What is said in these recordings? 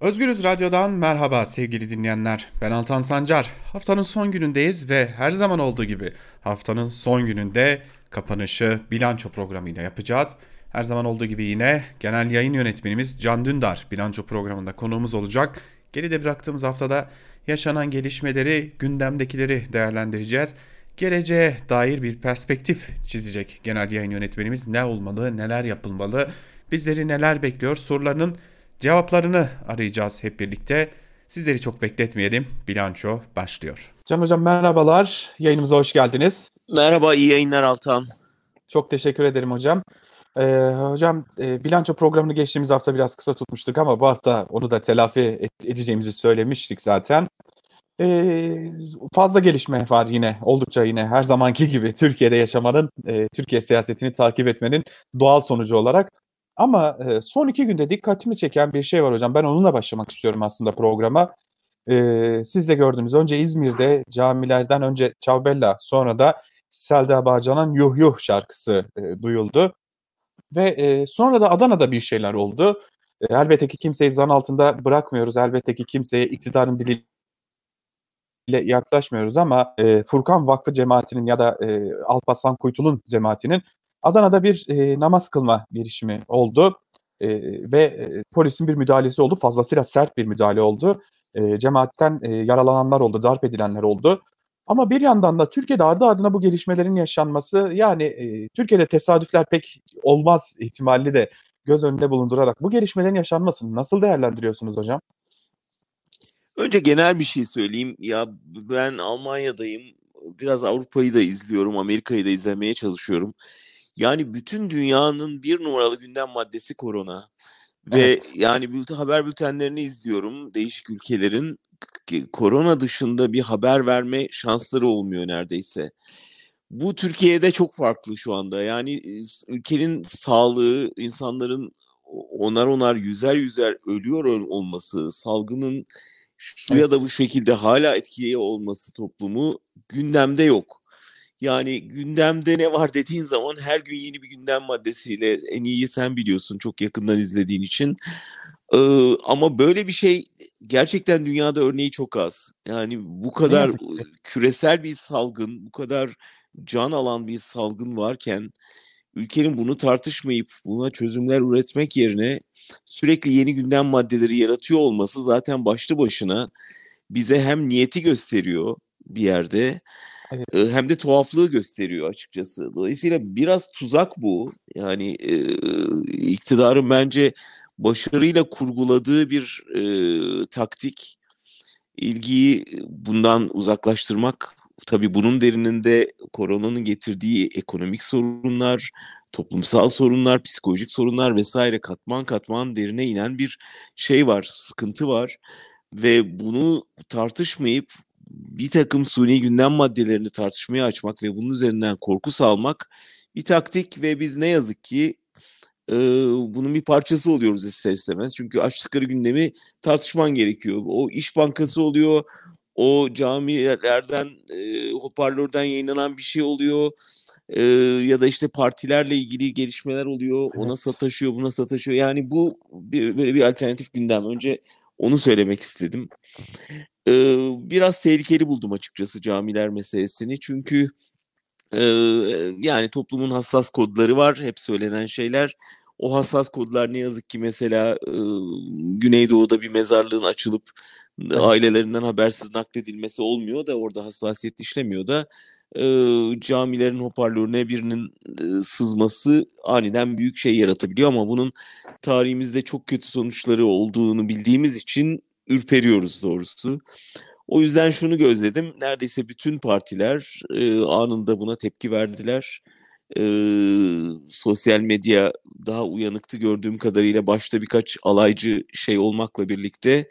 Özgürüz Radyo'dan merhaba sevgili dinleyenler. Ben Altan Sancar. Haftanın son günündeyiz ve her zaman olduğu gibi haftanın son gününde kapanışı bilanço programıyla yapacağız. Her zaman olduğu gibi yine genel yayın yönetmenimiz Can Dündar bilanço programında konuğumuz olacak. Geride bıraktığımız haftada yaşanan gelişmeleri, gündemdekileri değerlendireceğiz. Geleceğe dair bir perspektif çizecek genel yayın yönetmenimiz. Ne olmalı, neler yapılmalı, bizleri neler bekliyor sorularının Cevaplarını arayacağız hep birlikte. Sizleri çok bekletmeyelim. Bilanço başlıyor. Can Hocam merhabalar. Yayınımıza hoş geldiniz. Merhaba, iyi yayınlar Altan. Çok teşekkür ederim hocam. Ee, hocam e, bilanço programını geçtiğimiz hafta biraz kısa tutmuştuk ama bu hafta onu da telafi et, edeceğimizi söylemiştik zaten. Ee, fazla gelişme var yine oldukça yine her zamanki gibi Türkiye'de yaşamanın, e, Türkiye siyasetini takip etmenin doğal sonucu olarak. Ama e, son iki günde dikkatimi çeken bir şey var hocam. Ben onunla başlamak istiyorum aslında programa. E, siz de gördünüz. Önce İzmir'de camilerden önce Çavbella sonra da Selda Bağcan'ın Yuh Yuh şarkısı e, duyuldu. Ve e, sonra da Adana'da bir şeyler oldu. E, elbette ki kimseyi zan altında bırakmıyoruz. Elbette ki kimseye iktidarın diliyle yaklaşmıyoruz ama e, Furkan Vakfı cemaatinin ya da e, Alparslan Kuytul'un cemaatinin Adana'da bir e, namaz kılma girişimi oldu e, ve e, polisin bir müdahalesi oldu. Fazlasıyla sert bir müdahale oldu. E, cemaatten e, yaralananlar oldu, darp edilenler oldu. Ama bir yandan da Türkiye'de ardı ardına bu gelişmelerin yaşanması yani e, Türkiye'de tesadüfler pek olmaz ihtimali de göz önünde bulundurarak bu gelişmelerin yaşanmasını nasıl değerlendiriyorsunuz hocam? Önce genel bir şey söyleyeyim. Ya ben Almanya'dayım. Biraz Avrupa'yı da izliyorum, Amerika'yı da izlemeye çalışıyorum. Yani bütün dünyanın bir numaralı gündem maddesi korona. Ve evet. yani bülten, haber bültenlerini izliyorum değişik ülkelerin korona dışında bir haber verme şansları olmuyor neredeyse. Bu Türkiye'de çok farklı şu anda. Yani ülkenin sağlığı, insanların onar onar yüzer yüzer ölüyor olması, salgının şu evet. ya da bu şekilde hala etkili olması toplumu gündemde yok. Yani gündemde ne var dediğin zaman her gün yeni bir gündem maddesiyle en iyi sen biliyorsun çok yakından izlediğin için. Ee, ama böyle bir şey gerçekten dünyada örneği çok az. Yani bu kadar küresel bir salgın, bu kadar can alan bir salgın varken ülkenin bunu tartışmayıp buna çözümler üretmek yerine sürekli yeni gündem maddeleri yaratıyor olması zaten başlı başına bize hem niyeti gösteriyor bir yerde Evet. Hem de tuhaflığı gösteriyor açıkçası. Dolayısıyla biraz tuzak bu. Yani e, iktidarın bence başarıyla kurguladığı bir e, taktik. ilgiyi bundan uzaklaştırmak. Tabii bunun derininde koronanın getirdiği ekonomik sorunlar, toplumsal sorunlar, psikolojik sorunlar vesaire katman katman derine inen bir şey var, sıkıntı var. Ve bunu tartışmayıp bir takım suni gündem maddelerini tartışmaya açmak ve bunun üzerinden korku salmak bir taktik ve biz ne yazık ki e, bunun bir parçası oluyoruz ister istemez. Çünkü açtıkları gündemi tartışman gerekiyor. O iş bankası oluyor, o camilerden, e, hoparlörden yayınlanan bir şey oluyor. E, ya da işte partilerle ilgili gelişmeler oluyor. Evet. Ona sataşıyor, buna sataşıyor. Yani bu bir, böyle bir alternatif gündem. Önce onu söylemek istedim biraz tehlikeli buldum açıkçası camiler meselesini. Çünkü yani toplumun hassas kodları var. Hep söylenen şeyler. O hassas kodlar ne yazık ki mesela Güneydoğu'da bir mezarlığın açılıp evet. ailelerinden habersiz nakledilmesi olmuyor da orada hassasiyet işlemiyor da e, camilerin hoparlörüne birinin e, sızması aniden büyük şey yaratabiliyor ama bunun tarihimizde çok kötü sonuçları olduğunu bildiğimiz için ürperiyoruz doğrusu. O yüzden şunu gözledim. Neredeyse bütün partiler e, anında buna tepki verdiler. E, sosyal medya daha uyanıktı gördüğüm kadarıyla başta birkaç alaycı şey olmakla birlikte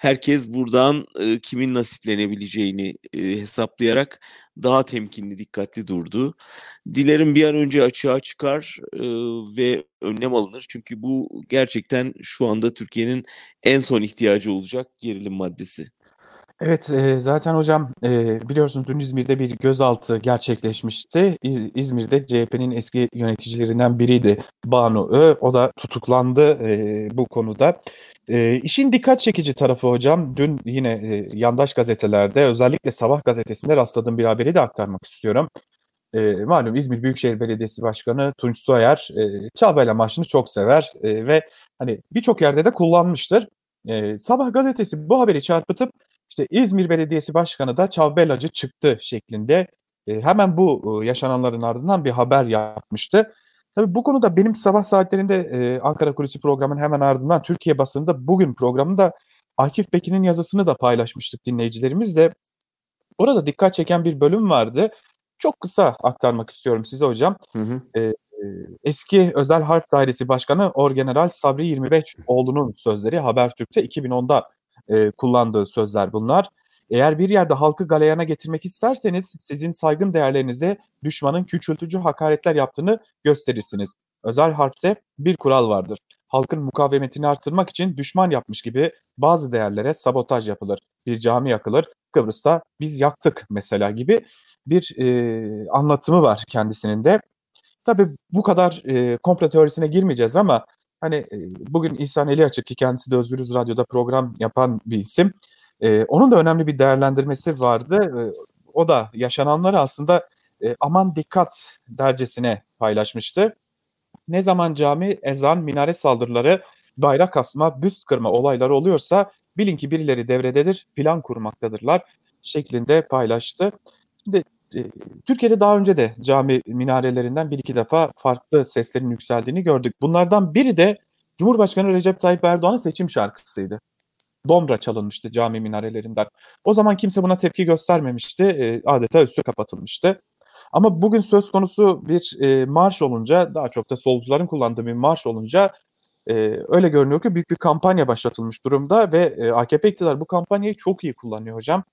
herkes buradan e, kimin nasiplenebileceğini e, hesaplayarak daha temkinli, dikkatli durdu. Dilerim bir an önce açığa çıkar e, ve önlem alınır. Çünkü bu gerçekten şu anda Türkiye'nin en son ihtiyacı olacak gerilim maddesi. Evet, eee, zaten hocam, eee, biliyorsunuz dün İzmir'de bir gözaltı gerçekleşmişti. İz İzmir'de CHP'nin eski yöneticilerinden biriydi Banu Ö. O da tutuklandı, eee, bu konuda. Eee, işin dikkat çekici tarafı hocam, dün yine, eee, yandaş gazetelerde özellikle Sabah gazetesinde rastladığım bir haberi de aktarmak istiyorum. Eee, malum İzmir Büyükşehir Belediyesi Başkanı Tunç Soyer, eee, Çağbele Marşı'nı çok sever, eee, ve hani birçok yerde de kullanmıştır. Eee, Sabah gazetesi bu haberi çarpıtıp işte İzmir Belediyesi Başkanı da Çavbelacı çıktı şeklinde e, hemen bu e, yaşananların ardından bir haber yapmıştı. Tabii bu konuda benim sabah saatlerinde e, Ankara Kulisi programının hemen ardından Türkiye basında bugün programında Akif Pekin'in yazısını da paylaşmıştık dinleyicilerimizle. Orada dikkat çeken bir bölüm vardı. Çok kısa aktarmak istiyorum size hocam. Hı hı. E, eski Özel Harp Dairesi Başkanı Orgeneral Sabri 25 oğlunun sözleri Habertürk'te 2010'da e, kullandığı sözler bunlar. Eğer bir yerde halkı galeyana getirmek isterseniz sizin saygın değerlerinize düşmanın küçültücü hakaretler yaptığını gösterirsiniz. Özel harpte bir kural vardır. Halkın mukavemetini artırmak için düşman yapmış gibi bazı değerlere sabotaj yapılır. Bir cami yakılır. Kıbrıs'ta biz yaktık mesela gibi bir e, anlatımı var kendisinin de. Tabii bu kadar e, komplo teorisine girmeyeceğiz ama Hani bugün İhsan Eli Açık ki kendisi de Özgürüz Radyo'da program yapan bir isim. E, onun da önemli bir değerlendirmesi vardı. E, o da yaşananları aslında e, aman dikkat dercesine paylaşmıştı. Ne zaman cami, ezan, minare saldırıları, bayrak asma, büst kırma olayları oluyorsa bilin ki birileri devrededir, plan kurmaktadırlar şeklinde paylaştı. Şimdi Türkiye'de daha önce de cami minarelerinden bir iki defa farklı seslerin yükseldiğini gördük. Bunlardan biri de Cumhurbaşkanı Recep Tayyip Erdoğan'ın seçim şarkısıydı. Domra çalınmıştı cami minarelerinden. O zaman kimse buna tepki göstermemişti. adeta üstü kapatılmıştı. Ama bugün söz konusu bir marş olunca, daha çok da solcuların kullandığı bir marş olunca öyle görünüyor ki büyük bir kampanya başlatılmış durumda ve AKP iktidar bu kampanyayı çok iyi kullanıyor hocam.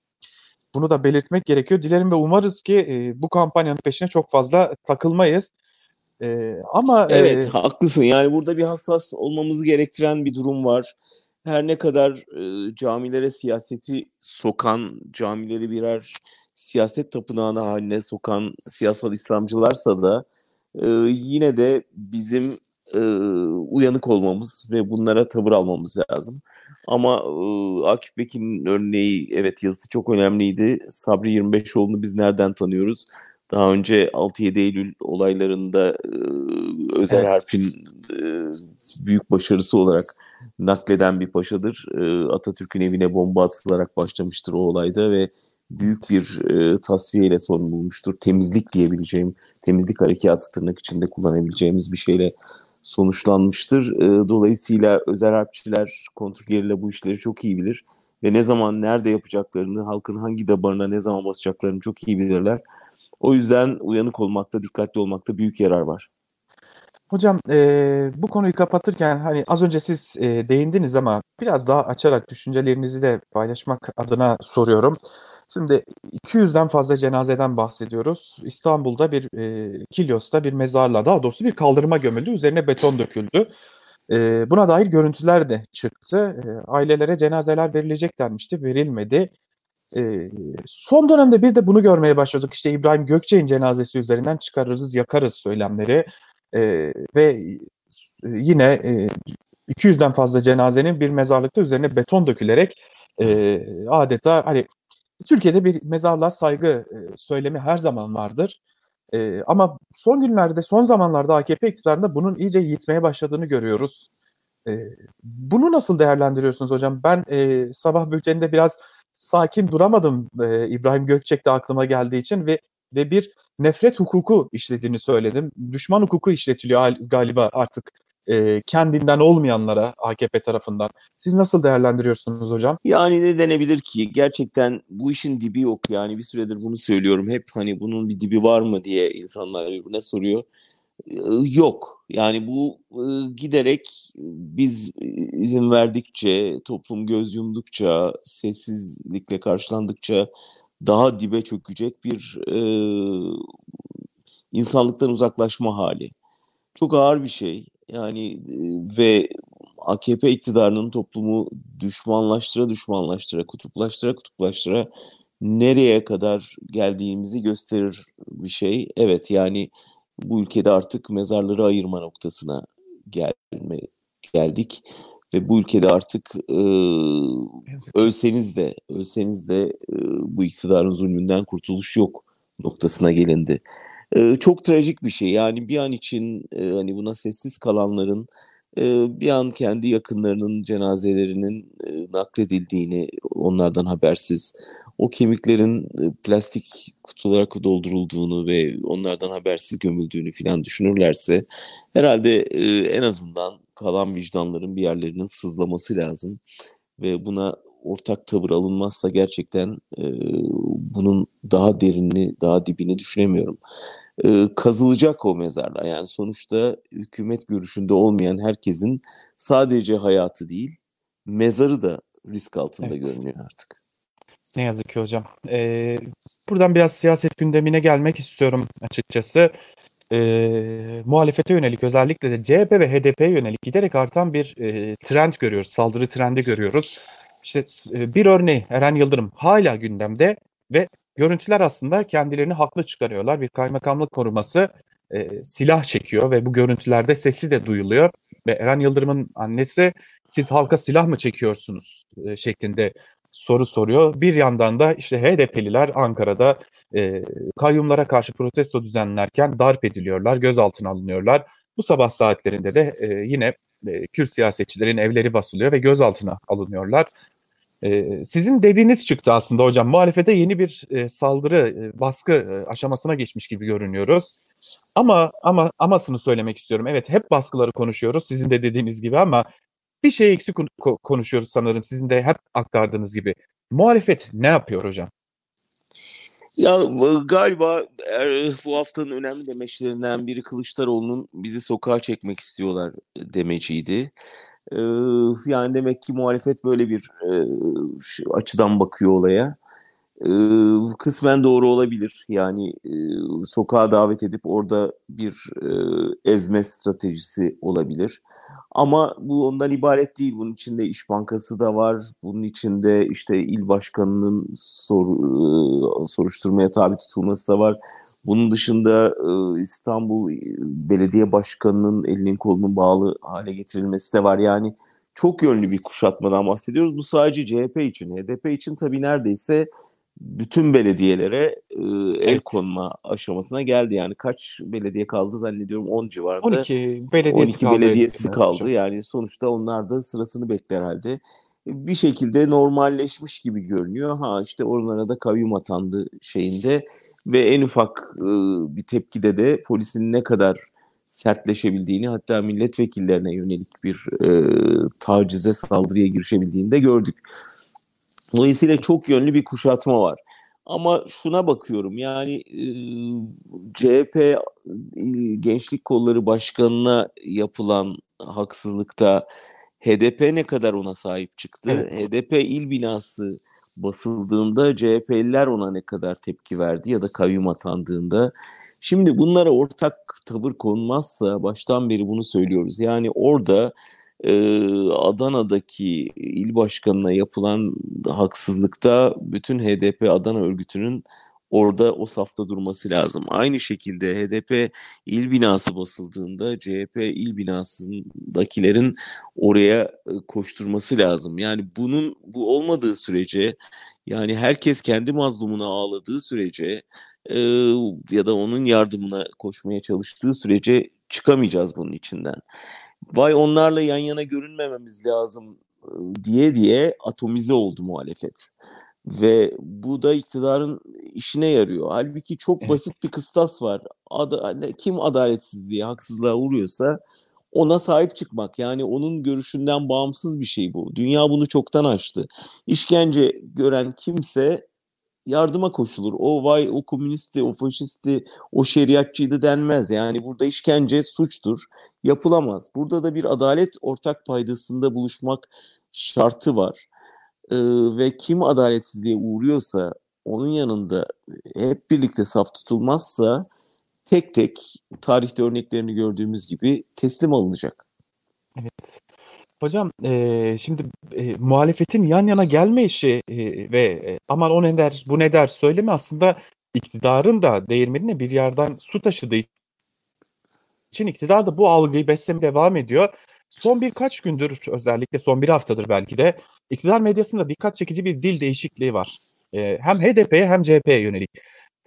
Bunu da belirtmek gerekiyor. Dilerim ve umarız ki e, bu kampanyanın peşine çok fazla takılmayız. E, ama evet e, haklısın. Yani burada bir hassas olmamızı gerektiren bir durum var. Her ne kadar e, camilere siyaseti sokan, camileri birer siyaset tapınağına haline sokan siyasal İslamcılarsa da e, yine de bizim e, uyanık olmamız ve bunlara tavır almamız lazım. Ama e, Akif Bekin'in örneği evet yazısı çok önemliydi. Sabri 25oğlu'nu biz nereden tanıyoruz? Daha önce 6-7 Eylül olaylarında e, Özel evet. Harp'in e, büyük başarısı olarak nakleden bir paşadır. E, Atatürk'ün evine bomba atılarak başlamıştır o olayda ve büyük bir e, tasfiyeyle son bulmuştur. Temizlik diyebileceğim, temizlik harekatı tırnak içinde kullanabileceğimiz bir şeyle sonuçlanmıştır. E, dolayısıyla özel harpçiler, kontrgerilla bu işleri çok iyi bilir ve ne zaman nerede yapacaklarını, halkın hangi dabarına ne zaman basacaklarını çok iyi bilirler. O yüzden uyanık olmakta, dikkatli olmakta büyük yarar var. Hocam e, bu konuyu kapatırken hani az önce siz e, değindiniz ama biraz daha açarak düşüncelerinizi de paylaşmak adına soruyorum. Şimdi 200'den fazla cenazeden bahsediyoruz. İstanbul'da bir e, Kilyos'ta bir mezarla daha doğrusu bir kaldırıma gömüldü. Üzerine beton döküldü. E, buna dair görüntüler de çıktı. E, ailelere cenazeler verilecek denmişti. Verilmedi. E, son dönemde bir de bunu görmeye başladık. İşte İbrahim Gökçe'nin cenazesi üzerinden çıkarırız, yakarız söylemleri. E, ve yine e, 200'den fazla cenazenin bir mezarlıkta üzerine beton dökülerek e, adeta hani Türkiye'de bir mezarlığa saygı söylemi her zaman vardır. Ama son günlerde, son zamanlarda AKP iktidarında bunun iyice yitmeye başladığını görüyoruz. Bunu nasıl değerlendiriyorsunuz hocam? Ben sabah bülteninde biraz sakin duramadım İbrahim Gökçek de aklıma geldiği için ve ve bir nefret hukuku işlediğini söyledim. Düşman hukuku işletiliyor galiba artık kendinden olmayanlara AKP tarafından. Siz nasıl değerlendiriyorsunuz hocam? Yani ne denebilir ki? Gerçekten bu işin dibi yok. Yani bir süredir bunu söylüyorum. Hep hani bunun bir dibi var mı diye insanlar birbirine soruyor. Yok. Yani bu giderek biz izin verdikçe, toplum göz yumdukça, sessizlikle karşılandıkça daha dibe çökecek bir e, insanlıktan uzaklaşma hali. Çok ağır bir şey. Yani ve AKP iktidarının toplumu düşmanlaştıra düşmanlaştıra, kutuplaştıra kutuplaştıra nereye kadar geldiğimizi gösterir bir şey. Evet yani bu ülkede artık mezarları ayırma noktasına gelme, geldik ve bu ülkede artık e, ölseniz de ölseniz de e, bu iktidarın zulmünden kurtuluş yok noktasına gelindi. Çok trajik bir şey. Yani bir an için e, hani buna sessiz kalanların bir an kendi yakınlarının cenazelerinin nakledildiğini onlardan habersiz o kemiklerin plastik kutulara doldurulduğunu ve onlardan habersiz gömüldüğünü falan düşünürlerse herhalde en azından kalan vicdanların bir yerlerinin sızlaması lazım ve buna ortak tavır alınmazsa gerçekten e, bunun daha derinini, daha dibini düşünemiyorum. E, kazılacak o mezarlar. Yani sonuçta hükümet görüşünde olmayan herkesin sadece hayatı değil, mezarı da risk altında evet. görünüyor artık. Ne yazık ki hocam. Ee, buradan biraz siyaset gündemine gelmek istiyorum açıkçası. Ee, muhalefete yönelik özellikle de CHP ve HDP'ye yönelik giderek artan bir e, trend görüyoruz. Saldırı trendi görüyoruz. İşte e, bir örneği Eren Yıldırım hala gündemde ve görüntüler aslında kendilerini haklı çıkarıyorlar. Bir kaymakamlık koruması e, silah çekiyor ve bu görüntülerde sesi de duyuluyor. Ve Eren Yıldırım'ın annesi siz halka silah mı çekiyorsunuz e, şeklinde soru soruyor. Bir yandan da işte HDP'liler Ankara'da e, kayyumlara karşı protesto düzenlerken darp ediliyorlar, gözaltına alınıyorlar. Bu sabah saatlerinde de e, yine e, Kürt siyasetçilerin evleri basılıyor ve gözaltına alınıyorlar. Sizin dediğiniz çıktı aslında hocam. Muhalefete yeni bir e, saldırı, e, baskı e, aşamasına geçmiş gibi görünüyoruz. Ama ama amasını söylemek istiyorum. Evet hep baskıları konuşuyoruz sizin de dediğiniz gibi ama bir şey eksik konuşuyoruz sanırım sizin de hep aktardığınız gibi. Muhalefet ne yapıyor hocam? Ya galiba er, bu haftanın önemli demeçlerinden biri Kılıçdaroğlu'nun bizi sokağa çekmek istiyorlar demeciydi. Ee, yani demek ki muhalefet böyle bir e, açıdan bakıyor olaya. Ee, kısmen doğru olabilir. Yani e, sokağa davet edip orada bir e, ezme stratejisi olabilir. Ama bu ondan ibaret değil. Bunun içinde İş Bankası da var. Bunun içinde işte il başkanının sor, soruşturmaya tabi tutulması da var. Bunun dışında İstanbul Belediye Başkanı'nın elinin kolunun bağlı hale getirilmesi de var. Yani çok yönlü bir kuşatmadan bahsediyoruz. Bu sadece CHP için. HDP için tabii neredeyse bütün belediyelere e, el evet. konma aşamasına geldi. Yani kaç belediye kaldı zannediyorum 10 civarında. 12 belediyesi 12 kaldı. belediyesi kaldı. Hocam. Yani sonuçta onlar da sırasını bekler halde. Bir şekilde normalleşmiş gibi görünüyor. Ha işte oralara da kayyum atandı şeyinde ve en ufak e, bir tepkide de polisin ne kadar sertleşebildiğini hatta milletvekillerine yönelik bir e, tacize saldırıya girişebildiğini de gördük. Dolayısıyla çok yönlü bir kuşatma var. Ama şuna bakıyorum yani e, CHP e, Gençlik Kolları Başkanı'na yapılan haksızlıkta HDP ne kadar ona sahip çıktı? Evet. HDP il binası basıldığında CHP'liler ona ne kadar tepki verdi ya da kayyum atandığında. Şimdi bunlara ortak tavır konmazsa baştan beri bunu söylüyoruz. Yani orada e, Adana'daki il başkanına yapılan haksızlıkta bütün HDP Adana örgütünün orada o safta durması lazım. Aynı şekilde HDP il binası basıldığında CHP il binasındakilerin oraya koşturması lazım. Yani bunun bu olmadığı sürece yani herkes kendi mazlumuna ağladığı sürece e, ya da onun yardımına koşmaya çalıştığı sürece çıkamayacağız bunun içinden vay onlarla yan yana görünmememiz lazım diye diye atomize oldu muhalefet. Ve bu da iktidarın işine yarıyor. Halbuki çok evet. basit bir kıstas var. Ad kim adaletsizliğe, haksızlığa uğruyorsa ona sahip çıkmak. Yani onun görüşünden bağımsız bir şey bu. Dünya bunu çoktan aştı. İşkence gören kimse yardıma koşulur. O vay o komünisti, o faşisti, o şeriatçıydı denmez. Yani burada işkence suçtur yapılamaz. Burada da bir adalet ortak paydasında buluşmak şartı var. Ee, ve kim adaletsizliğe uğruyorsa onun yanında hep birlikte saf tutulmazsa tek tek tarihte örneklerini gördüğümüz gibi teslim alınacak. Evet. Hocam, eee, şimdi, eee, muhalefetin yan yana gelme işi, eee, ve, eee, aman o ne der, bu ne der söylemi aslında iktidarın da değirmenine bir yerden su taşıdığı için iktidar da bu algıyı beslemeye devam ediyor. Son birkaç gündür özellikle son bir haftadır belki de iktidar medyasında dikkat çekici bir dil değişikliği var. Eee, hem HDP'ye hem CHP'ye yönelik.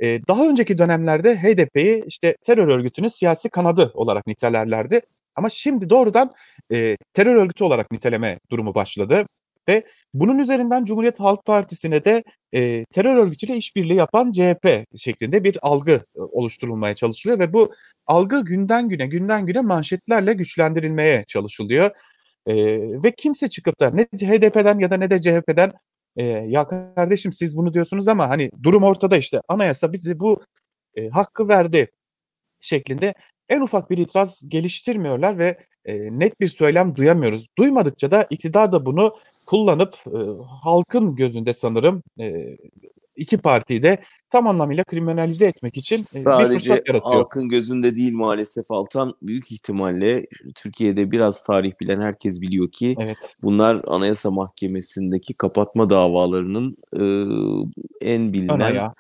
Eee, daha önceki dönemlerde HDP'yi işte terör örgütünün siyasi kanadı olarak nitelerlerdi. Ama şimdi doğrudan, eee, terör örgütü olarak niteleme durumu başladı ve bunun üzerinden Cumhuriyet Halk Partisi'ne de, eee, terör örgütüyle işbirliği yapan CHP şeklinde bir algı, ııı, oluşturulmaya çalışılıyor ve bu algı günden güne, günden güne manşetlerle güçlendirilmeye çalışılıyor. Eee, ve kimse çıkıp da ne HDP'den ya da ne de CHP'den, eee, "Ya kardeşim siz bunu diyorsunuz ama hani durum ortada işte, anayasa bize bu, eee, hakkı verdi." şeklinde en ufak bir itiraz geliştirmiyorlar ve, eee, net bir söylem duyamıyoruz. Duymadıkça da iktidar da bunu kullanıp, ııı, halkın gözünde sanırım, eee, 2 partiyi de tam anlamıyla kriminalize etmek için, bir Sadece fırsat yaratıyor. halkın gözünde değil maalesef Altan. Büyük ihtimalle Türkiye'de biraz tarih bilen herkes biliyor ki Evet. bunlar Anayasa Mahkemesi'ndeki kapatma davalarının, ııı, en bilinen ayağı.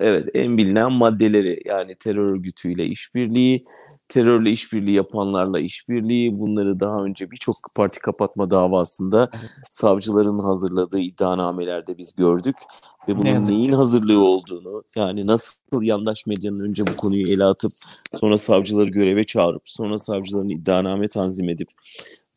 Evet, en bilinen maddeleri. Yani terör örgütüyle işbirliği, terörle işbirliği yapanlarla işbirliği. Bunları daha önce birçok parti kapatma davasında savcıların hazırladığı iddianamelerde biz gördük ve Ne bunun yazık neyin hazırlığı olduğunu, yani nasıl yandaş medyanın önce bu konuyu ele atıp sonra savcıları göreve çağırıp sonra savcıların iddianame tanzim edip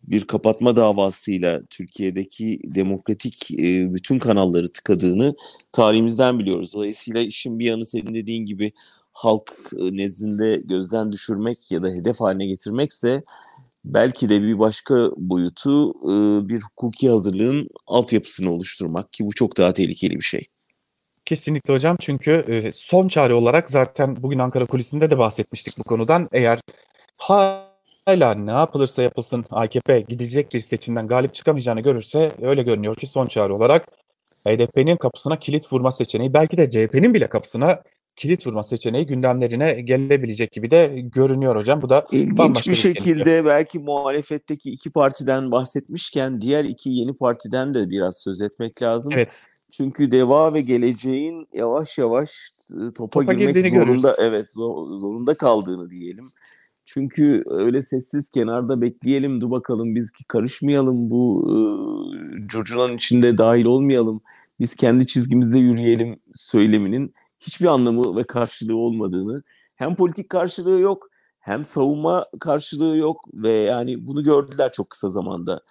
bir kapatma davasıyla Türkiye'deki demokratik, eee, bütün kanalları tıkadığını tarihimizden biliyoruz. Dolayısıyla işin bir yanı senin dediğin gibi halk, nezdinde gözden düşürmek ya da hedef haline getirmekse belki de bir başka boyutu, bir hukuki hazırlığın altyapısını oluşturmak ki bu çok daha tehlikeli bir şey. Kesinlikle hocam çünkü, son çare olarak zaten bugün Ankara Kulisi'nde de bahsetmiştik bu konudan. Eğer hâlâ ne yapılırsa yapılsın AKP gidecek bir seçimden galip çıkamayacağını görürse öyle görünüyor ki son çare olarak HDP'nin kapısına kilit vurma seçeneği, belki de CHP'nin bile kapısına kilit vurma seçeneği gündemlerine gelebilecek gibi de görünüyor hocam. Bu da İlginç bir bir şekilde belki muhalefetteki 2 partiden bahsetmişken diğer 2 yeni partiden de biraz söz etmek lazım. Evet. Çünkü DEVA ve Geleceğin yavaş yavaş, ııı, topa Topa girmek zorunda Evet, zo zorunda kaldığını diyelim. Çünkü öyle sessiz kenarda bekleyelim, dur bakalım biz ki karışmayalım bu, ııı, curcunanın içinde dâhil olmayalım, biz kendi çizgimizde yürüyelim söyleminin hiçbir anlamı ve karşılığı olmadığını, hem politik karşılığı yok hem savunma karşılığı yok ve yani bunu gördüler çok kısa zamanda.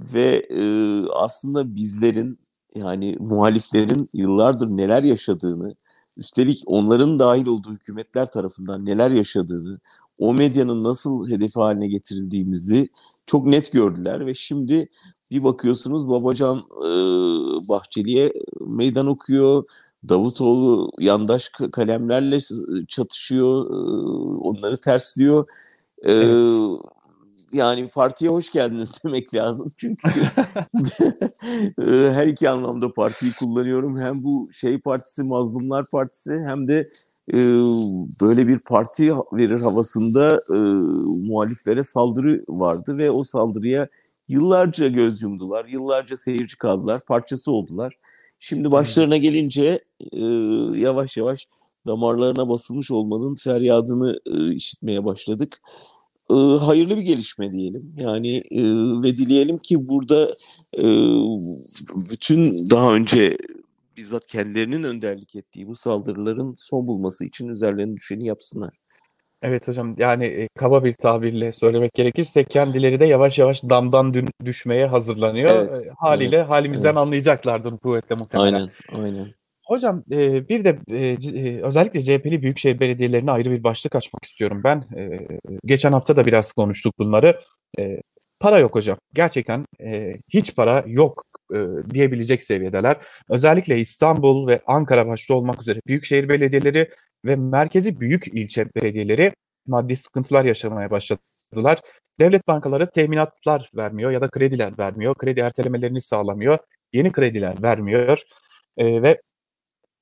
Ve, ııı, aslında bizlerin, yani muhaliflerin yıllardır neler yaşadığını, üstelik onların dâhil olduğu hükümetler tarafından neler yaşadığını, o medyanın nasıl hedefi hâline getirildiğimizi çok net gördüler ve şimdi bir bakıyorsunuz Babacan, ııı, Bahçeli'ye meydan okuyor. Davutoğlu yandaş ka kalemlerle çatışıyor, onları tersliyor. Evet. Yani partiye hoş geldiniz demek lazım. Çünkü her iki anlamda partiyi kullanıyorum. Hem bu şey partisi, Mazlumlar Partisi hem de, böyle bir parti verir havasında, muhaliflere saldırı vardı ve o saldırıya yıllarca göz yumdular, yıllarca seyirci kaldılar, parçası oldular. Şimdi başlarına gelince, ııı, yavaş yavaş damarlarına basılmış olmanın feryadını, ııı, işitmeye başladık. Iıı, hayırlı bir gelişme diyelim. Yani, ııı, ve dileyelim ki burada, ııı, bütün daha önce bizzat kendilerinin önderlik ettiği bu saldırıların son bulması için üzerlerine düşeni yapsınlar. Evet hocam, yani, eee, kaba bir tabirle söylemek gerekirse kendileri de yavaş yavaş damdan dün düşmeye hazırlanıyor. Evet, Eee, evet, hâliyle hâlimizden evet. anlayacaklardır bu kuvvetle muhtemelen. Aynen, aynen. Hocam, eee, bir de, özellikle CHP'li büyükşehir belediyelerine ayrı bir başlık açmak istiyorum ben. Geçen hafta da biraz konuştuk bunları. Para yok hocam. Gerçekten, hiç para yok, ııı, diyebilecek seviyedeler. Özellikle İstanbul ve Ankara başta olmak üzere büyükşehir belediyeleri ve merkezi büyük ilçe belediyeleri maddi sıkıntılar yaşamaya başladılar. Devlet bankaları teminatlar vermiyor ya da krediler vermiyor. Kredi ertelemelerini sağlamıyor. Yeni krediler vermiyor, eee, ve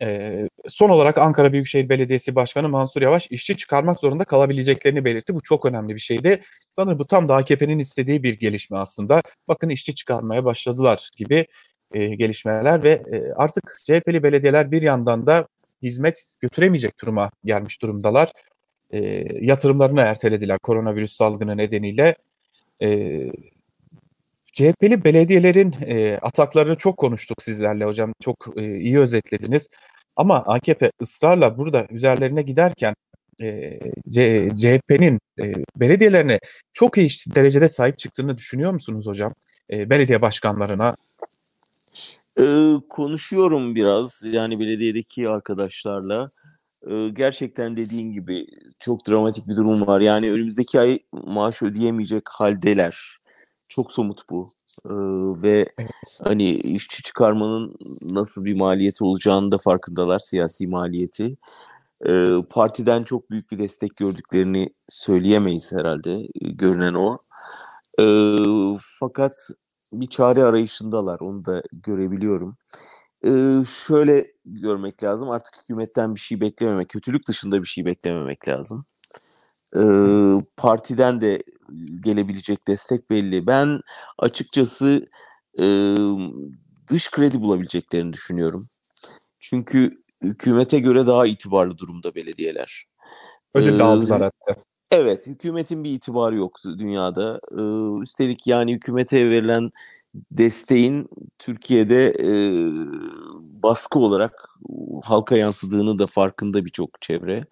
Ee, son olarak Ankara Büyükşehir Belediyesi Başkanı Mansur Yavaş işçi çıkarmak zorunda kalabileceklerini belirtti. Bu çok önemli bir şeydi. Sanırım bu tam da AKP'nin istediği bir gelişme aslında. Bakın işçi çıkarmaya başladılar gibi e, gelişmeler ve e, artık CHP'li belediyeler bir yandan da hizmet götüremeyecek duruma gelmiş durumdalar. E, yatırımlarını ertelediler koronavirüs salgını nedeniyle. E, CHP'li belediyelerin e, ataklarını çok konuştuk sizlerle hocam. Çok e, iyi özetlediniz. Ama AKP ısrarla burada üzerlerine giderken e, CHP'nin e, belediyelerine çok iyi derecede sahip çıktığını düşünüyor musunuz hocam? E, belediye başkanlarına. Ee, konuşuyorum biraz yani belediyedeki arkadaşlarla. Ee, gerçekten dediğin gibi çok dramatik bir durum var. Yani önümüzdeki ay maaş ödeyemeyecek haldeler. Çok somut bu. Ee, ve evet. hani işçi çıkarmanın nasıl bir maliyeti olacağını da farkındalar siyasi maliyeti. Ee, partiden çok büyük bir destek gördüklerini söyleyemeyiz herhalde. Görünen o. Ee, fakat bir çare arayışındalar. Onu da görebiliyorum. Ee, şöyle görmek lazım. Artık hükümetten bir şey beklememek, kötülük dışında bir şey beklememek lazım. Ee, partiden de gelebilecek destek belli. Ben açıkçası e, dış kredi bulabileceklerini düşünüyorum. Çünkü hükümete göre daha itibarlı durumda belediyeler. Ödül aldılar hatta. Evet, hükümetin bir itibarı yok dünyada. Ee, üstelik yani hükümete verilen desteğin Türkiye'de e, baskı olarak halka yansıdığını da farkında birçok çevre.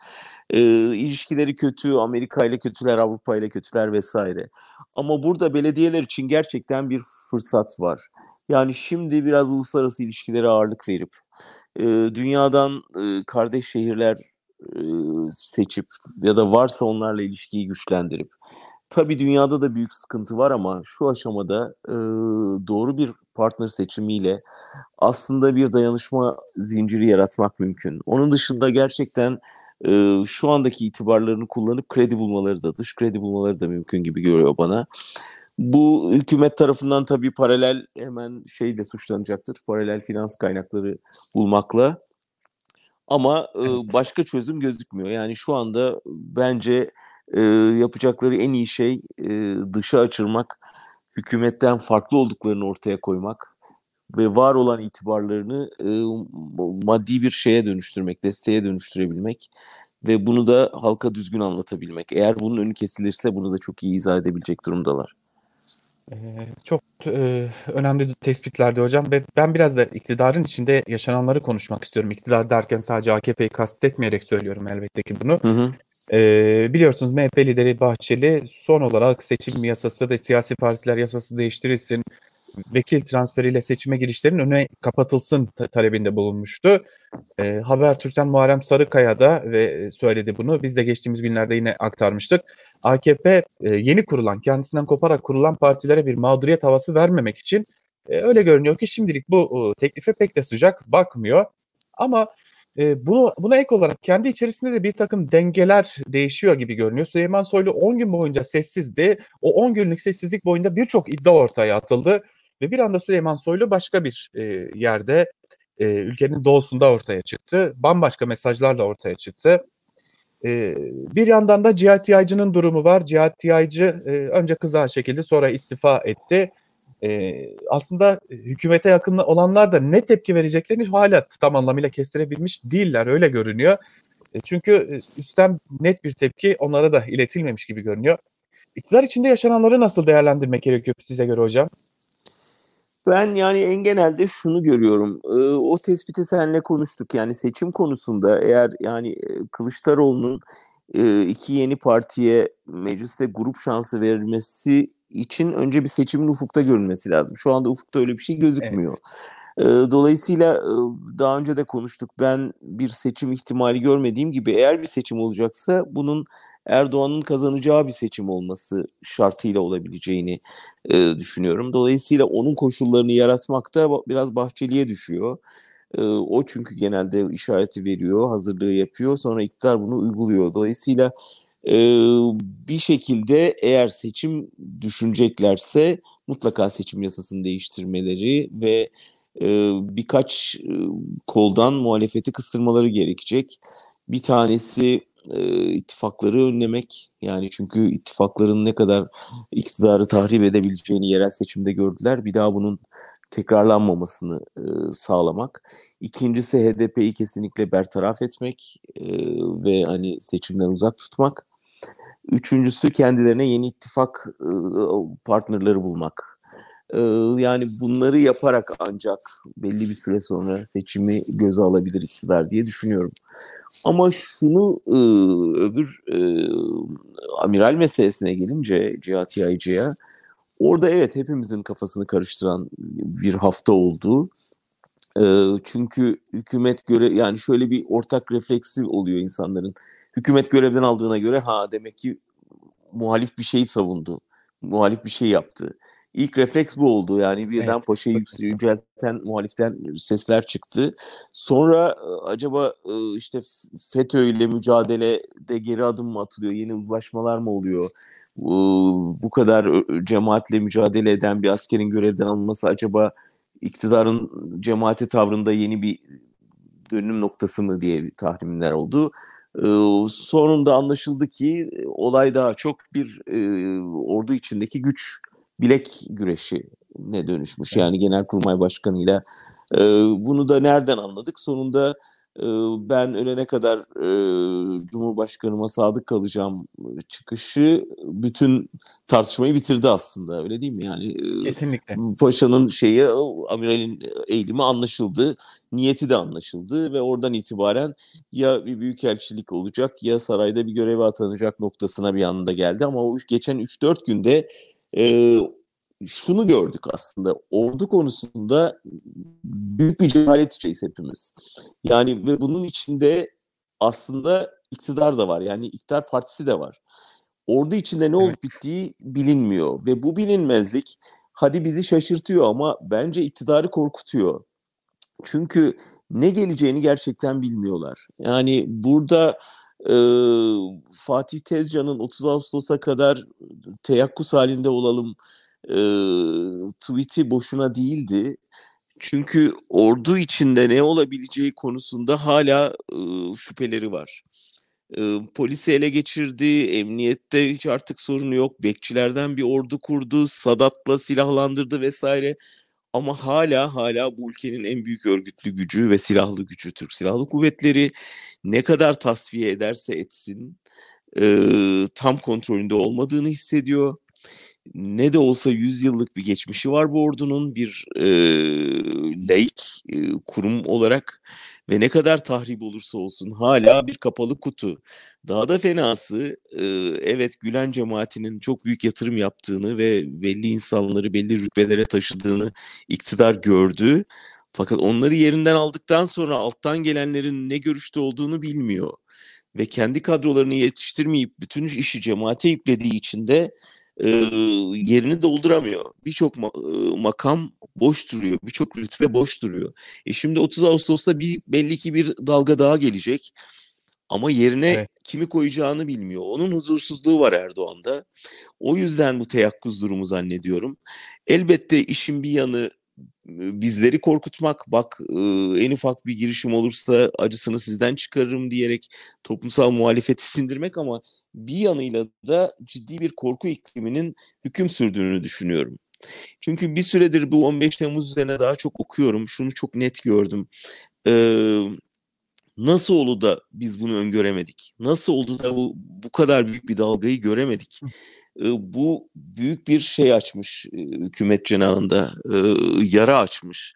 E, ilişkileri kötü, Amerika ile kötüler, Avrupa ile kötüler vesaire. Ama burada belediyeler için gerçekten bir fırsat var. Yani şimdi biraz uluslararası ilişkilere ağırlık verip e, dünyadan e, kardeş şehirler e, seçip ya da varsa onlarla ilişkiyi güçlendirip tabii dünyada da büyük sıkıntı var ama şu aşamada e, doğru bir partner seçimiyle aslında bir dayanışma zinciri yaratmak mümkün. Onun dışında gerçekten e, şu andaki itibarlarını kullanıp kredi bulmaları da dış kredi bulmaları da mümkün gibi görüyor bana. Bu hükümet tarafından tabii paralel hemen şey de suçlanacaktır. Paralel finans kaynakları bulmakla. Ama e, başka çözüm gözükmüyor. Yani şu anda bence e, yapacakları en iyi şey e, dışa açılmak, hükümetten farklı olduklarını ortaya koymak ve var olan itibarlarını e, maddi bir şeye dönüştürmek, desteğe dönüştürebilmek ve bunu da halka düzgün anlatabilmek. Eğer bunun önü kesilirse bunu da çok iyi izah edebilecek durumdalar. Ee, çok e, önemli tespitlerdi hocam ve ben biraz da iktidarın içinde yaşananları konuşmak istiyorum. İktidar derken sadece AKP'yi kastetmeyerek söylüyorum elbette ki bunu. Hı hı. Ee, biliyorsunuz MHP lideri Bahçeli son olarak seçim yasası ve siyasi partiler yasası değiştirilsin, vekil transferiyle seçime girişlerin önüne kapatılsın talebinde bulunmuştu. E, Habertürk'ten Muharrem Sarıkaya da ve söyledi bunu. Biz de geçtiğimiz günlerde yine aktarmıştık. AKP e, yeni kurulan, kendisinden koparak kurulan partilere bir mağduriyet havası vermemek için e, öyle görünüyor ki şimdilik bu e, teklife pek de sıcak bakmıyor. Ama e, bunu buna ek olarak kendi içerisinde de bir takım dengeler değişiyor gibi görünüyor. Süleyman Soylu 10 gün boyunca sessizdi. O 10 günlük sessizlik boyunda birçok iddia ortaya atıldı. Ve bir anda Süleyman Soylu başka bir e, yerde e, ülkenin doğusunda ortaya çıktı. Bambaşka mesajlarla ortaya çıktı. E, bir yandan da Cihat Yaycı'nın durumu var. Cihat Yaycı e, önce kıza şekilde sonra istifa etti. E, aslında hükümete yakın olanlar da ne tepki vereceklerini hala tam anlamıyla kestirebilmiş değiller öyle görünüyor. E, çünkü üstten net bir tepki onlara da iletilmemiş gibi görünüyor. İktidar içinde yaşananları nasıl değerlendirmek gerekiyor size göre hocam? Ben yani en genelde şunu görüyorum. Ee, o tespiti seninle konuştuk. Yani seçim konusunda eğer yani Kılıçdaroğlu'nun e, iki yeni partiye mecliste grup şansı verilmesi için önce bir seçimin ufukta görünmesi lazım. Şu anda ufukta öyle bir şey gözükmüyor. Evet. Dolayısıyla daha önce de konuştuk. Ben bir seçim ihtimali görmediğim gibi eğer bir seçim olacaksa bunun Erdoğan'ın kazanacağı bir seçim olması şartıyla olabileceğini e, düşünüyorum. Dolayısıyla onun koşullarını yaratmak da biraz Bahçeli'ye düşüyor. E, o çünkü genelde işareti veriyor, hazırlığı yapıyor. Sonra iktidar bunu uyguluyor. Dolayısıyla e, bir şekilde eğer seçim düşüneceklerse mutlaka seçim yasasını değiştirmeleri ve e, birkaç e, koldan muhalefeti kıstırmaları gerekecek. Bir tanesi e, ittifakları önlemek. Yani çünkü ittifakların ne kadar iktidarı tahrip edebileceğini yerel seçimde gördüler. Bir daha bunun tekrarlanmamasını e, sağlamak. İkincisi HDP'yi kesinlikle bertaraf etmek e, ve hani seçimden uzak tutmak. Üçüncüsü kendilerine yeni ittifak partnerleri bulmak. Yani bunları yaparak ancak belli bir süre sonra seçimi göze alabilir iktidar diye düşünüyorum. Ama şunu öbür amiral meselesine gelince Cihat Yaycı'ya orada evet hepimizin kafasını karıştıran bir hafta oldu. Çünkü hükümet göre yani şöyle bir ortak refleksi oluyor insanların. Hükümet görevden aldığına göre ha demek ki muhalif bir şey savundu. Muhalif bir şey yaptı. İlk refleks bu oldu. Yani birden evet, paşayı yücelten muhaliften sesler çıktı. Sonra e, acaba e, işte FETÖ ile mücadelede geri adım mı atılıyor? Yeni uzlaşmalar mı oluyor? Bu kadar cemaatle mücadele eden bir askerin görevden alınması acaba iktidarın cemaate tavrında yeni bir dönüm noktası mı diye tahminler oldu. Sonunda anlaşıldı ki olay daha çok bir ordu içindeki güç bilek güreşi ne dönüşmüş. Yani Genelkurmay Başkanı'yla e, bunu da nereden anladık? Sonunda e, ben ölene kadar e, Cumhurbaşkanıma sadık kalacağım çıkışı bütün tartışmayı bitirdi aslında. Öyle değil mi? Yani Kesinlikle. Paşa'nın şeyi amiralin eğilimi anlaşıldı. Niyeti de anlaşıldı ve oradan itibaren ya bir büyükelçilik olacak ya sarayda bir göreve atanacak noktasına bir anda geldi ama o geçen 3-4 günde e, şunu gördük aslında. Ordu konusunda büyük bir cehalet içeyiz hepimiz. Yani ve bunun içinde aslında iktidar da var. Yani iktidar partisi de var. Ordu içinde ne olup evet. bittiği bilinmiyor. Ve bu bilinmezlik hadi bizi şaşırtıyor ama bence iktidarı korkutuyor. Çünkü ne geleceğini gerçekten bilmiyorlar. Yani burada e, Fatih Tezcan'ın 30 Ağustos'a kadar teyakkuz halinde olalım e, tweet'i boşuna değildi. Çünkü ordu içinde ne olabileceği konusunda hala e, şüpheleri var. E, polisi ele geçirdi, emniyette hiç artık sorunu yok. Bekçilerden bir ordu kurdu, Sadat'la silahlandırdı vesaire. Ama hala hala bu ülkenin en büyük örgütlü gücü ve silahlı gücü Türk Silahlı Kuvvetleri ne kadar tasfiye ederse etsin e, tam kontrolünde olmadığını hissediyor. Ne de olsa 100 yıllık bir geçmişi var bu ordunun bir e, laik e, kurum olarak ve ne kadar tahrip olursa olsun hala bir kapalı kutu. Daha da fenası e, evet Gülen cemaatinin çok büyük yatırım yaptığını ve belli insanları belli rütbelere taşıdığını iktidar gördü. Fakat onları yerinden aldıktan sonra alttan gelenlerin ne görüşte olduğunu bilmiyor. Ve kendi kadrolarını yetiştirmeyip bütün işi cemaate yüklediği için de e, yerini dolduramıyor. Birçok ma- e, makam boş duruyor. Birçok rütbe boş duruyor. E şimdi 30 Ağustos'ta bir belli ki bir dalga daha gelecek. Ama yerine evet. kimi koyacağını bilmiyor. Onun huzursuzluğu var Erdoğan'da. O yüzden bu teyakkuz durumu zannediyorum. Elbette işin bir yanı bizleri korkutmak bak en ufak bir girişim olursa acısını sizden çıkarırım diyerek toplumsal muhalefeti sindirmek ama bir yanıyla da ciddi bir korku ikliminin hüküm sürdüğünü düşünüyorum. Çünkü bir süredir bu 15 Temmuz üzerine daha çok okuyorum. Şunu çok net gördüm. Ee, nasıl oldu da biz bunu öngöremedik? Nasıl oldu da bu, bu kadar büyük bir dalgayı göremedik? Bu büyük bir şey açmış hükümet cenahında, yara açmış.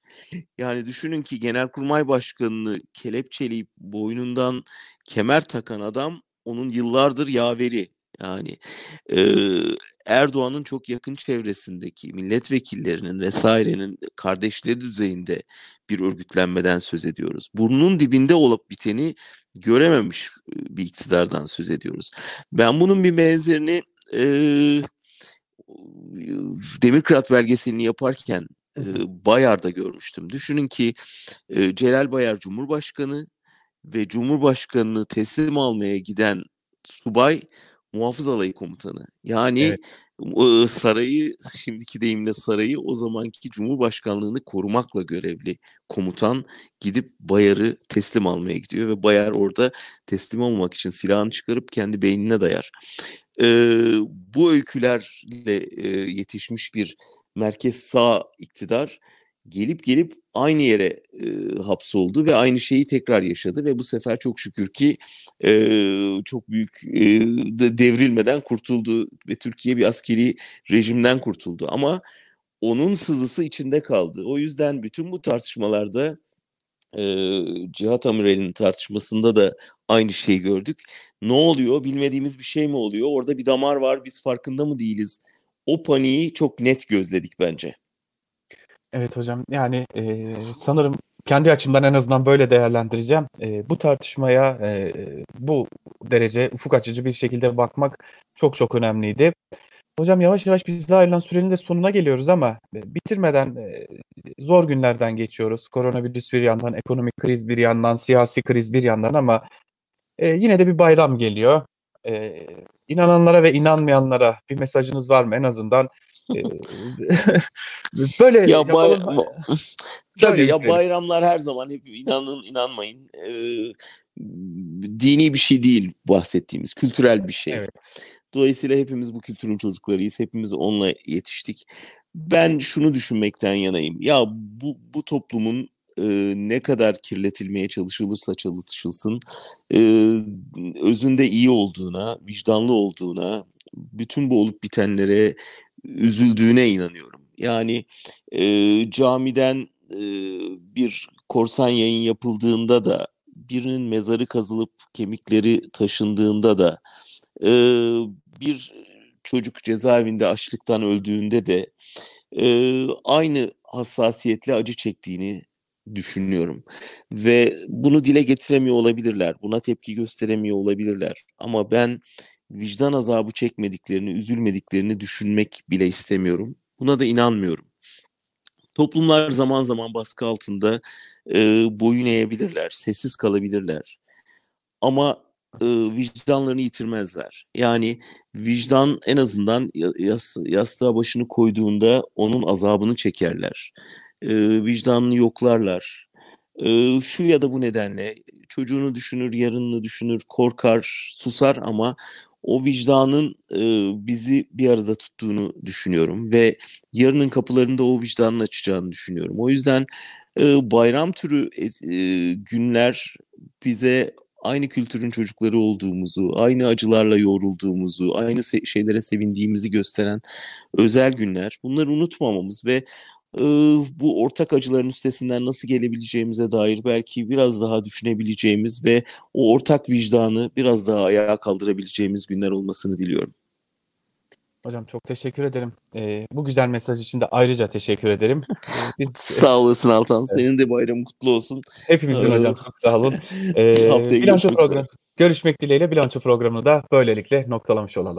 Yani düşünün ki Genelkurmay Başkanı'nı kelepçeleyip boynundan kemer takan adam onun yıllardır yaveri. Yani Erdoğan'ın çok yakın çevresindeki milletvekillerinin vesairenin kardeşleri düzeyinde bir örgütlenmeden söz ediyoruz. Burnunun dibinde olup biteni görememiş bir iktidardan söz ediyoruz. Ben bunun bir benzerini e, Demirkırat belgeselini yaparken e, Bayar'da görmüştüm. Düşünün ki e, Celal Bayar Cumhurbaşkanı ve Cumhurbaşkanını teslim almaya giden subay muhafız alayı komutanı. Yani Evet. sarayı şimdiki deyimle sarayı o zamanki Cumhurbaşkanlığını korumakla görevli komutan gidip Bayar'ı teslim almaya gidiyor ve Bayar orada teslim olmak için silahını çıkarıp kendi beynine dayar. E, bu öykülerle e, yetişmiş bir merkez sağ iktidar gelip gelip aynı yere e, hapsoldu ve aynı şeyi tekrar yaşadı ve bu sefer çok şükür ki e, çok büyük e, de- devrilmeden kurtuldu ve Türkiye bir askeri rejimden kurtuldu ama onun sızısı içinde kaldı. O yüzden bütün bu tartışmalarda e, Cihat Amirel'in tartışmasında da aynı şeyi gördük. Ne oluyor? Bilmediğimiz bir şey mi oluyor? Orada bir damar var. Biz farkında mı değiliz? O paniği çok net gözledik bence. Evet hocam yani e, sanırım kendi açımdan en azından böyle değerlendireceğim. E, bu tartışmaya e, bu derece ufuk açıcı bir şekilde bakmak çok çok önemliydi. Hocam yavaş yavaş bize ayrılan sürenin de sonuna geliyoruz ama e, bitirmeden e, zor günlerden geçiyoruz. Koronavirüs bir yandan, ekonomik kriz bir yandan, siyasi kriz bir yandan ama e, yine de bir bayram geliyor. İnananlara ve inanmayanlara bir mesajınız var mı en azından? Böyle Ya bay- yapalım. Tabii ya bayramlar her zaman hep inanın inanmayın e, dini bir şey değil bahsettiğimiz kültürel bir şey. Evet. Dolayısıyla hepimiz bu kültürün çocuklarıyız. Hepimiz onunla yetiştik. Ben şunu düşünmekten yanayım. Ya bu bu toplumun e, ne kadar kirletilmeye çalışılırsa çalışılsın e, özünde iyi olduğuna, vicdanlı olduğuna, bütün bu olup bitenlere üzüldüğüne inanıyorum. Yani e, camiden e, bir korsan yayın yapıldığında da birinin mezarı kazılıp kemikleri taşındığında da e, bir çocuk cezaevinde açlıktan öldüğünde de e, aynı hassasiyetle acı çektiğini düşünüyorum. Ve bunu dile getiremiyor olabilirler. Buna tepki gösteremiyor olabilirler. Ama ben vicdan azabı çekmediklerini, üzülmediklerini düşünmek bile istemiyorum. Buna da inanmıyorum. Toplumlar zaman zaman baskı altında e, boyun eğebilirler, sessiz kalabilirler. Ama e, vicdanlarını yitirmezler. Yani vicdan en azından ya- yas- yastığa başını koyduğunda onun azabını çekerler. E, vicdanını yoklarlar. E, şu ya da bu nedenle çocuğunu düşünür, yarınını düşünür, korkar, susar ama o vicdanın e, bizi bir arada tuttuğunu düşünüyorum ve yarının kapılarında o vicdanın açacağını düşünüyorum. O yüzden e, bayram türü e, günler bize aynı kültürün çocukları olduğumuzu, aynı acılarla yoğrulduğumuzu, aynı se- şeylere sevindiğimizi gösteren özel günler. Bunları unutmamamız ve bu ortak acıların üstesinden nasıl gelebileceğimize dair belki biraz daha düşünebileceğimiz ve o ortak vicdanı biraz daha ayağa kaldırabileceğimiz günler olmasını diliyorum. Hocam çok teşekkür ederim. E, bu güzel mesaj için de ayrıca teşekkür ederim. E, biz, Sağ olasın Altan. Senin de bayramın kutlu olsun. hepimizin Ee, hocam çok sağ olun. E, Haftaya görüşmek programı, görüşmek dileğiyle bilanço programını da böylelikle noktalamış olalım.